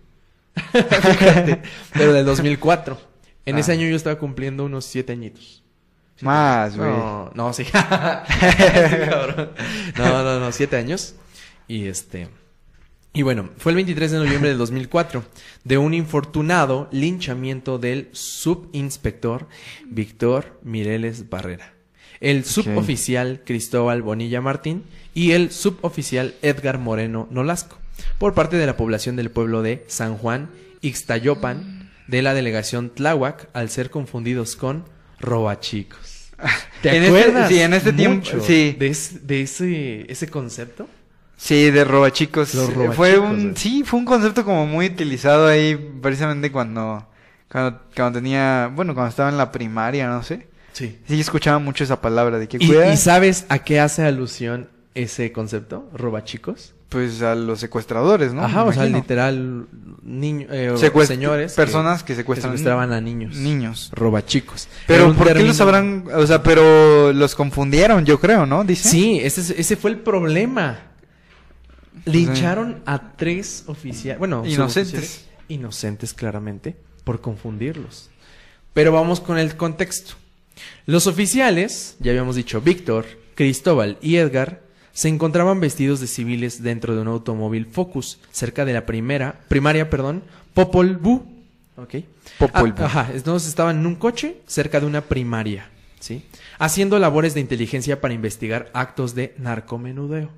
Fíjate, pero del 2004. En Ah. ese año yo estaba cumpliendo unos siete añitos. Más, güey. No, no, sí. No, no, no, siete años. Y este. Y bueno, fue el 23 de noviembre del 2004, de un infortunado linchamiento del subinspector Víctor Mireles Barrera, el suboficial Cristóbal Bonilla Martín y el suboficial Edgar Moreno Nolasco, por parte de la población del pueblo de San Juan Ixtayopan, de la delegación Tláhuac, al ser confundidos con robachicos. ¿Te En este- acuerdas? sí, en este tiempo, sí. De, ese- de ese, ese concepto. Sí, de robachicos. Los robachicos, fue un, sí, fue un concepto como muy utilizado ahí precisamente cuando, cuando, cuando tenía, bueno, cuando estaba en la primaria, no sé. Sí. Sí, escuchaba mucho esa palabra de que ¿Y, y sabes a qué hace alusión ese concepto? Robachicos. Pues a los secuestradores, ¿no? Ajá, o sea, literal, niño, eh, señores. personas que que secuestran secuestraban a niños. niños. Robachicos. Pero ¿por qué los habrán, o sea, pero los confundieron, yo creo, ¿no? Dice. Sí, ese, es- ese fue el problema. Lincharon a tres oficiales, bueno, Inocentes. inocentes claramente, por confundirlos. Pero vamos con el contexto. Los oficiales, ya habíamos dicho, Víctor, Cristóbal y Edgar, se encontraban vestidos de civiles dentro de un automóvil Focus, cerca de la primera, primaria, perdón, Popol Vuh. ¿ok? Popol Ah, Vuh. Ajá, entonces estaban en un coche cerca de una primaria, ¿sí? Haciendo labores de inteligencia para investigar actos de narcomenudeo.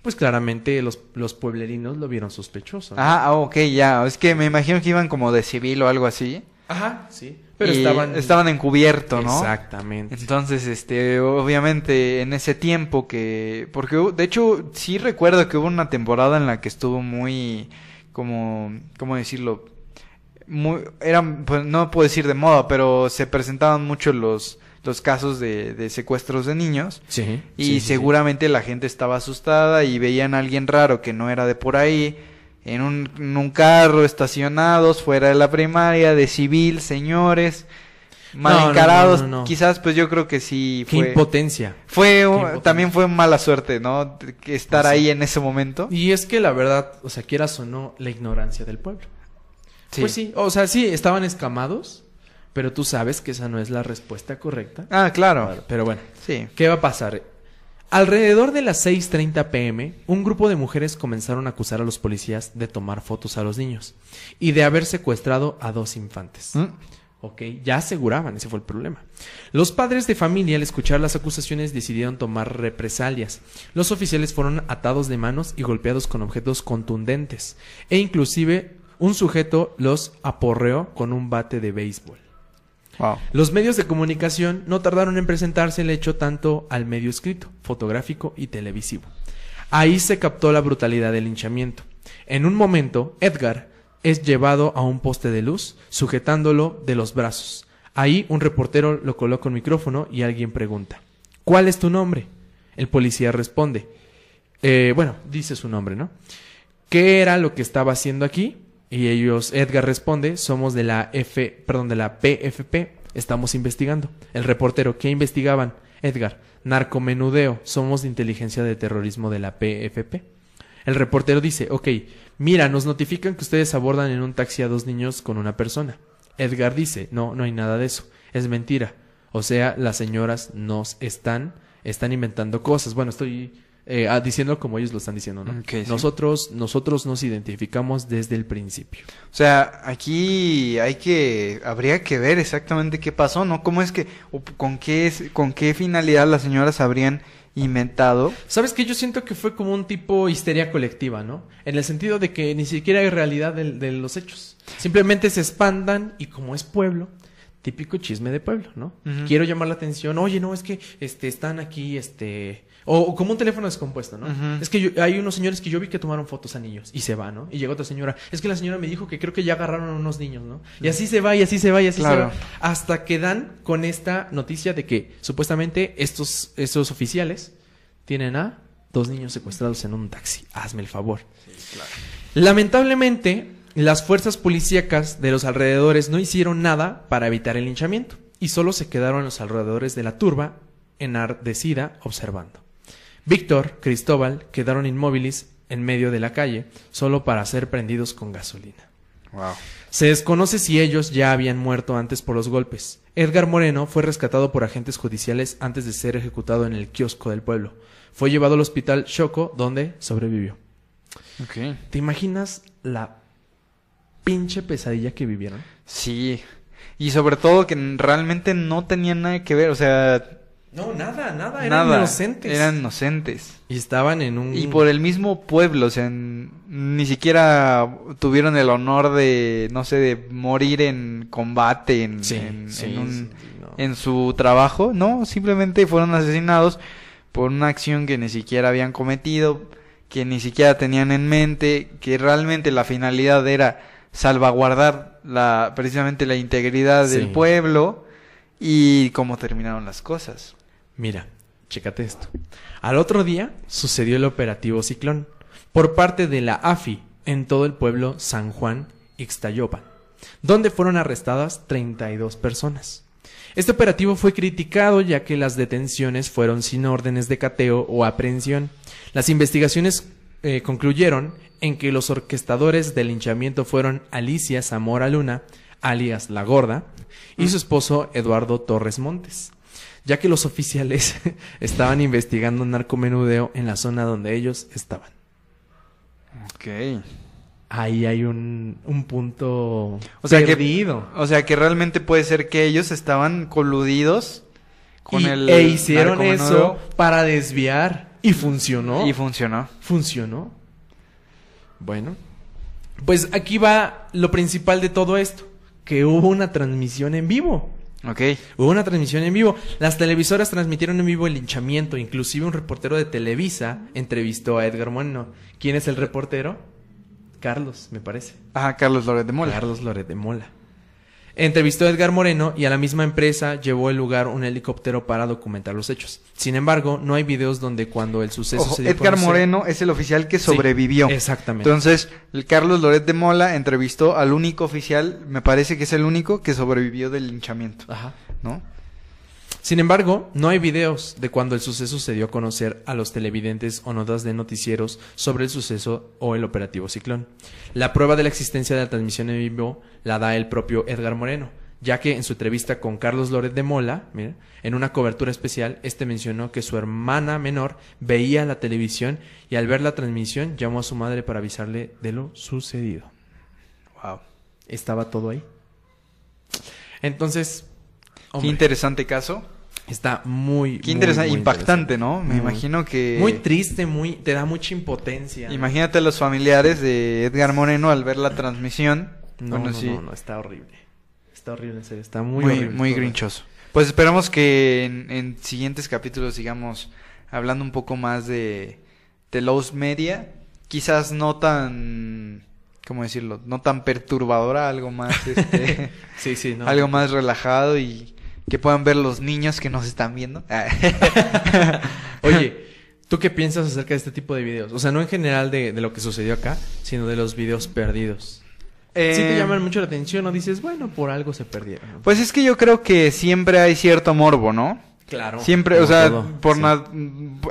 Pues claramente los, los pueblerinos lo vieron sospechoso. ¿no? Ah, ah, ok, ya. Es que me imagino que iban como de civil o algo así. Ajá, sí. Pero estaban... estaban encubierto, ¿no? Exactamente. Entonces, este, obviamente en ese tiempo que, porque de hecho sí recuerdo que hubo una temporada en la que estuvo muy, como, ¿cómo decirlo? Muy, eran, pues no puedo decir de moda, pero se presentaban mucho los, los casos de, de secuestros de niños. Sí. Y sí, sí, sí. seguramente la gente estaba asustada y veían a alguien raro que no era de por ahí, en un, en un carro, estacionados, fuera de la primaria, de civil, señores, mal No, encarados. no, no, no. Quizás, pues yo creo que sí Qué fue. impotencia. Fue, impotencia. también fue mala suerte, ¿no? Estar Sí. ahí en ese momento. Y es que la verdad, o sea, quieras o no, la ignorancia del pueblo. Pues sí, o sea, sí, estaban escamados, pero tú sabes que esa no es la respuesta correcta. Ah, claro. Pero bueno, Sí. ¿qué va a pasar? Alrededor de las 6.30 pm, un grupo de mujeres comenzaron a acusar a los policías de tomar fotos a los niños y de haber secuestrado a dos infantes. Mm. Ok, ya aseguraban, ese fue el problema. Los padres de familia, al escuchar las acusaciones, decidieron tomar represalias. Los oficiales fueron atados de manos y golpeados con objetos contundentes, e inclusive un sujeto los aporreó con un bate de béisbol. Los medios de comunicación no tardaron en presentarse el hecho tanto al medio escrito, fotográfico y televisivo. Ahí se captó la brutalidad del linchamiento. En un momento, Edgar es llevado a un poste de luz, sujetándolo de los brazos. Ahí un reportero lo coloca un micrófono y alguien pregunta, ¿cuál es tu nombre? El policía responde, eh, bueno, dice su nombre, ¿no? ¿Qué era lo que estaba haciendo aquí? Y ellos, Edgar responde, somos de la F, perdón, de la PFP, estamos investigando. El reportero, ¿qué investigaban? Edgar, narcomenudeo, somos de inteligencia de terrorismo de la PFP. El reportero dice, ok, mira, nos notifican que ustedes abordan en un taxi a dos niños con una persona. Edgar dice, no, no hay nada de eso, es mentira. O sea, las señoras nos están, están inventando cosas. Bueno, estoy eh, ah, diciendo como ellos lo están diciendo, ¿no? Sí. Nosotros, nosotros nos identificamos desde el principio. O sea, aquí hay que, habría que ver exactamente qué pasó, ¿no? ¿Cómo es que, o con qué, es- con qué finalidad las señoras habrían inventado? ¿Sabes que Yo siento que fue como un tipo histeria colectiva, ¿no? En el sentido de que ni siquiera hay realidad de, de los hechos. Simplemente se espantan y como es pueblo, típico chisme de pueblo, ¿no? Quiero llamar la atención, oye, no, es que este, están aquí, este... O, o como un teléfono descompuesto, ¿no? Es que yo- hay unos señores que yo vi que tomaron fotos a niños y se va, ¿no? Y llega otra señora, es que la señora me dijo que creo que ya agarraron a unos niños, ¿no? Y así se va, y así se va, y así Claro. se va. Hasta que dan con esta noticia de que supuestamente estos, estos oficiales tienen a dos niños secuestrados en un taxi. Hazme el favor. Lamentablemente, las fuerzas policíacas de los alrededores no hicieron nada para evitar el linchamiento y solo se quedaron los alrededores de la turba enardecida observando. Víctor, Cristóbal quedaron inmóviles en medio de la calle solo para ser prendidos con gasolina. Wow. Se desconoce si ellos ya habían muerto antes por los golpes. Edgar Moreno fue rescatado por agentes judiciales antes de ser ejecutado en el kiosco del pueblo. Fue llevado al hospital Choco, donde sobrevivió. ¿Te imaginas la pinche pesadilla que vivieron? Sí. Y sobre todo que realmente no tenían nada que ver, o sea, No, nada, nada, eran nada. inocentes. Eran inocentes. Y estaban en un... Y por el mismo pueblo, o sea, ni siquiera tuvieron el honor de, no sé, de morir en combate, en, Sí, en, sí, en un- sí, no. en su trabajo, no, simplemente fueron asesinados por una acción que ni siquiera habían cometido, que ni siquiera tenían en mente, que realmente la finalidad era salvaguardar la, precisamente la integridad del pueblo y cómo terminaron las cosas. Mira, chécate esto. Al otro día sucedió el operativo Ciclón por parte de la AFI en todo el pueblo San Juan Ixtayopan, donde fueron arrestadas 32 personas. Este operativo fue criticado ya que las detenciones fueron sin órdenes de cateo o aprehensión. Las investigaciones eh, concluyeron en que los orquestadores del linchamiento fueron Alicia Zamora Luna, alias La Gorda, y su esposo Eduardo Torres Montes, ya que los oficiales estaban investigando un narcomenudeo en la zona donde ellos estaban. Ok. Ahí hay un, un punto O sea que- perdido. O sea que realmente puede ser que ellos estaban coludidos con y, el e hicieron eso para desviar. Y funcionó. y funcionó. funcionó. Bueno, pues aquí va lo principal de todo esto. que hubo una transmisión en vivo. Ok. Hubo una transmisión en vivo. Las televisoras transmitieron en vivo el linchamiento. Inclusive un reportero de Televisa entrevistó a Edgar Moreno. ¿Quién es el reportero? Carlos, me parece. Ajá, Carlos Loret de Mola. Carlos Loret de Mola. Entrevistó a Edgar Moreno y a la misma empresa llevó al lugar un helicóptero para documentar los hechos. Sin embargo, no hay videos donde cuando el suceso Ojo, se dio Edgar conocer- Moreno es el oficial que Sí, sobrevivió. exactamente. Entonces, el Carlos Loret de Mola entrevistó al único oficial, me parece que es el único que sobrevivió del linchamiento, Ajá. ¿no? Sin embargo, no hay videos de cuando el suceso se dio a conocer a los televidentes o notas de noticieros sobre el suceso o el operativo Ciclón. La prueba de la existencia de la transmisión en vivo la da el propio Edgar Moreno, ya que en su entrevista con Carlos Loret de Mola, mira, en una cobertura especial, este mencionó que su hermana menor veía la televisión y al ver la transmisión llamó a su madre para avisarle de lo sucedido. Wow. Estaba todo ahí. Entonces, Qué interesante caso. está muy Qué interesante, muy impactante, interesante. ¿no? Me imagino que... Muy triste, muy te da mucha impotencia. Imagínate a los familiares de Edgar Moreno al ver la transmisión. No, Bueno, no, sí. no, no, está horrible. Está horrible, en serio, está muy muy, horrible muy grinchoso. Pues esperamos que en, en siguientes capítulos sigamos hablando un poco más de, de los media. Quizás no tan, ¿cómo decirlo? No tan perturbadora, algo más, este, Sí, sí, no. algo más relajado y que puedan ver los niños que nos están viendo. Oye, ¿tú qué piensas acerca de este tipo de videos? O sea, no en general de, de lo que sucedió acá, sino de los videos perdidos. Eh, ¿Sí te llaman mucho la atención o dices, bueno, por algo se perdieron? Pues es que yo creo que siempre hay cierto morbo, ¿no? claro. Siempre, o sea, todo, por sí. na-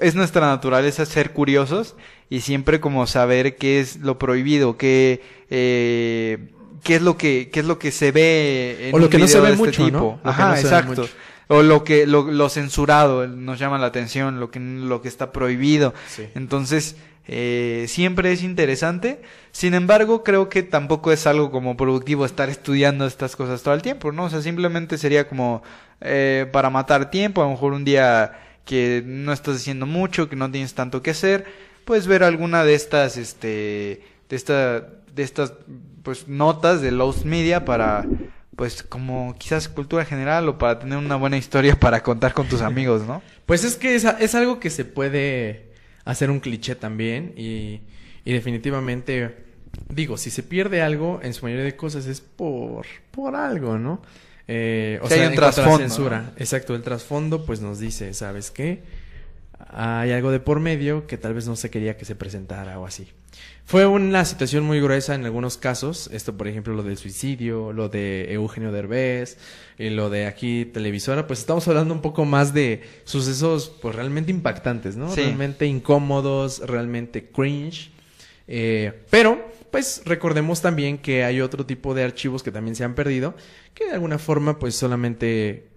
es nuestra naturaleza ser curiosos y siempre como saber qué es lo prohibido, qué, eh, qué es lo que, qué es lo que se ve en O lo un que no se ve de este mucho, tipo. Ajá, no ve exacto. O lo que, lo, lo censurado nos llama la atención, lo que, lo que está prohibido. Sí. Entonces, eh, siempre es interesante. Sin embargo, creo que tampoco es algo como productivo estar estudiando estas cosas todo el tiempo, ¿no? O sea, simplemente sería como eh, para matar tiempo, a lo mejor un día que no estás haciendo mucho, que no tienes tanto que hacer, puedes ver alguna de estas, este, de esta, de estas, pues, notas de Lost Media para, pues, como quizás cultura general o para tener una buena historia para contar con tus amigos, ¿no? Pues es que es, es algo que se puede hacer un cliché también y, y definitivamente, digo, si se pierde algo, en su mayoría de cosas es por, por algo, ¿no? Eh, o hay sea, un la trasfondo, censura. ¿no? Exacto, el trasfondo pues nos dice, ¿sabes qué? Hay algo de por medio que tal vez no se quería que se presentara o así. Fue una situación muy gruesa en algunos casos. Esto, por ejemplo, lo del suicidio, lo de Eugenio Derbez, y lo de aquí televisora. Pues estamos hablando un poco más de sucesos, pues realmente impactantes, ¿no? Sí. Realmente incómodos, realmente cringe. Eh, pero, pues recordemos también que hay otro tipo de archivos que también se han perdido, que de alguna forma, pues solamente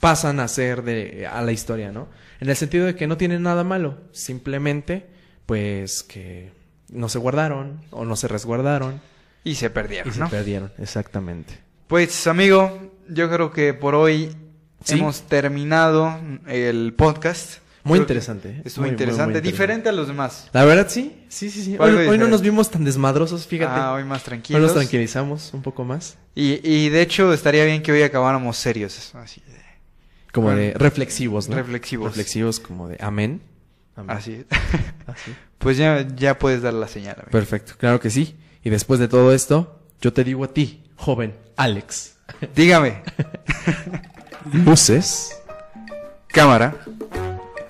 pasan a ser de a la historia, ¿no? En el sentido de que no tienen nada malo, simplemente pues que no se guardaron o no se resguardaron Y se perdieron, y se perdieron, exactamente. Pues amigo, yo creo que por hoy Sí. hemos terminado el podcast. Muy interesante, ¿eh? Estuvo Muy, muy, muy interesante, interesante. diferente a los demás. La verdad sí, sí, sí, sí. Hoy, hoy no nos vimos tan desmadrosos, fíjate. Ah, hoy más hoy tranquilos. nos tranquilizamos un poco más. Y, y de hecho estaría bien que hoy acabáramos serios, así Como Bueno, de reflexivos, ¿no? reflexivos. Reflexivos como de amén. Amén. así. Así. pues ya, ya puedes dar la señal. amigo. Perfecto, claro que sí. Y después de todo esto, yo te digo a ti, joven Alex. Dígame, Luces. cámara,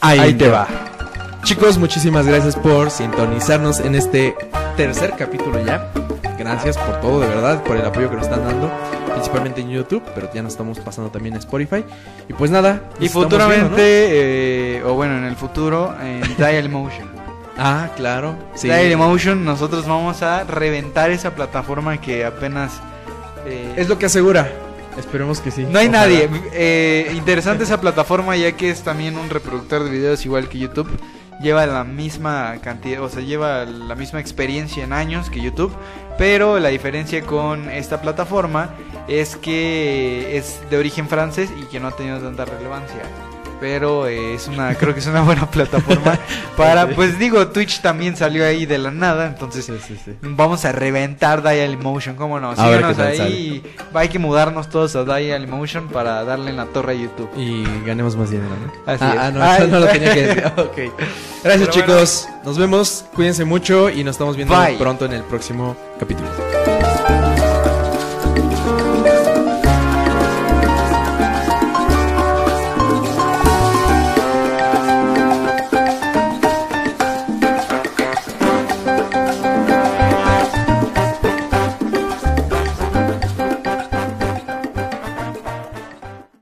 Ahí, ahí te va. Chicos, muchísimas gracias por sintonizarnos en este tercer capítulo ya. Gracias por todo, de verdad, por el apoyo que nos están dando, principalmente en YouTube, pero ya nos estamos pasando también a Spotify. Y pues nada. Y futuramente, viendo, ¿no? eh, o bueno, en el futuro, en Dial Motion. Ah, claro. Sí. Dial Motion, nosotros vamos a reventar esa plataforma que apenas... eh, Es lo que asegura. Esperemos que sí. No hay Ojalá. nadie. Eh, interesante esa plataforma ya que es también un reproductor de videos igual que YouTube. Lleva la misma cantidad, o sea, lleva la misma experiencia en años que YouTube. Pero la diferencia con esta plataforma es que es de origen francés y que no ha tenido tanta relevancia pero eh, es una, creo que es una buena plataforma para, pues digo, Twitch también salió ahí de la nada, entonces Sí, sí, sí. vamos a reventar Dailymotion, cómo no, síganos ahí, hay que mudarnos todos a Dailymotion para darle en la torre a YouTube. Y ganemos más dinero, ¿no? Así ah, es. ah, no, Ay. eso no lo tenía que decir. Ok. Gracias, Pero chicos. Nos vemos. Cuídense mucho y nos estamos viendo Bye. pronto en el próximo capítulo.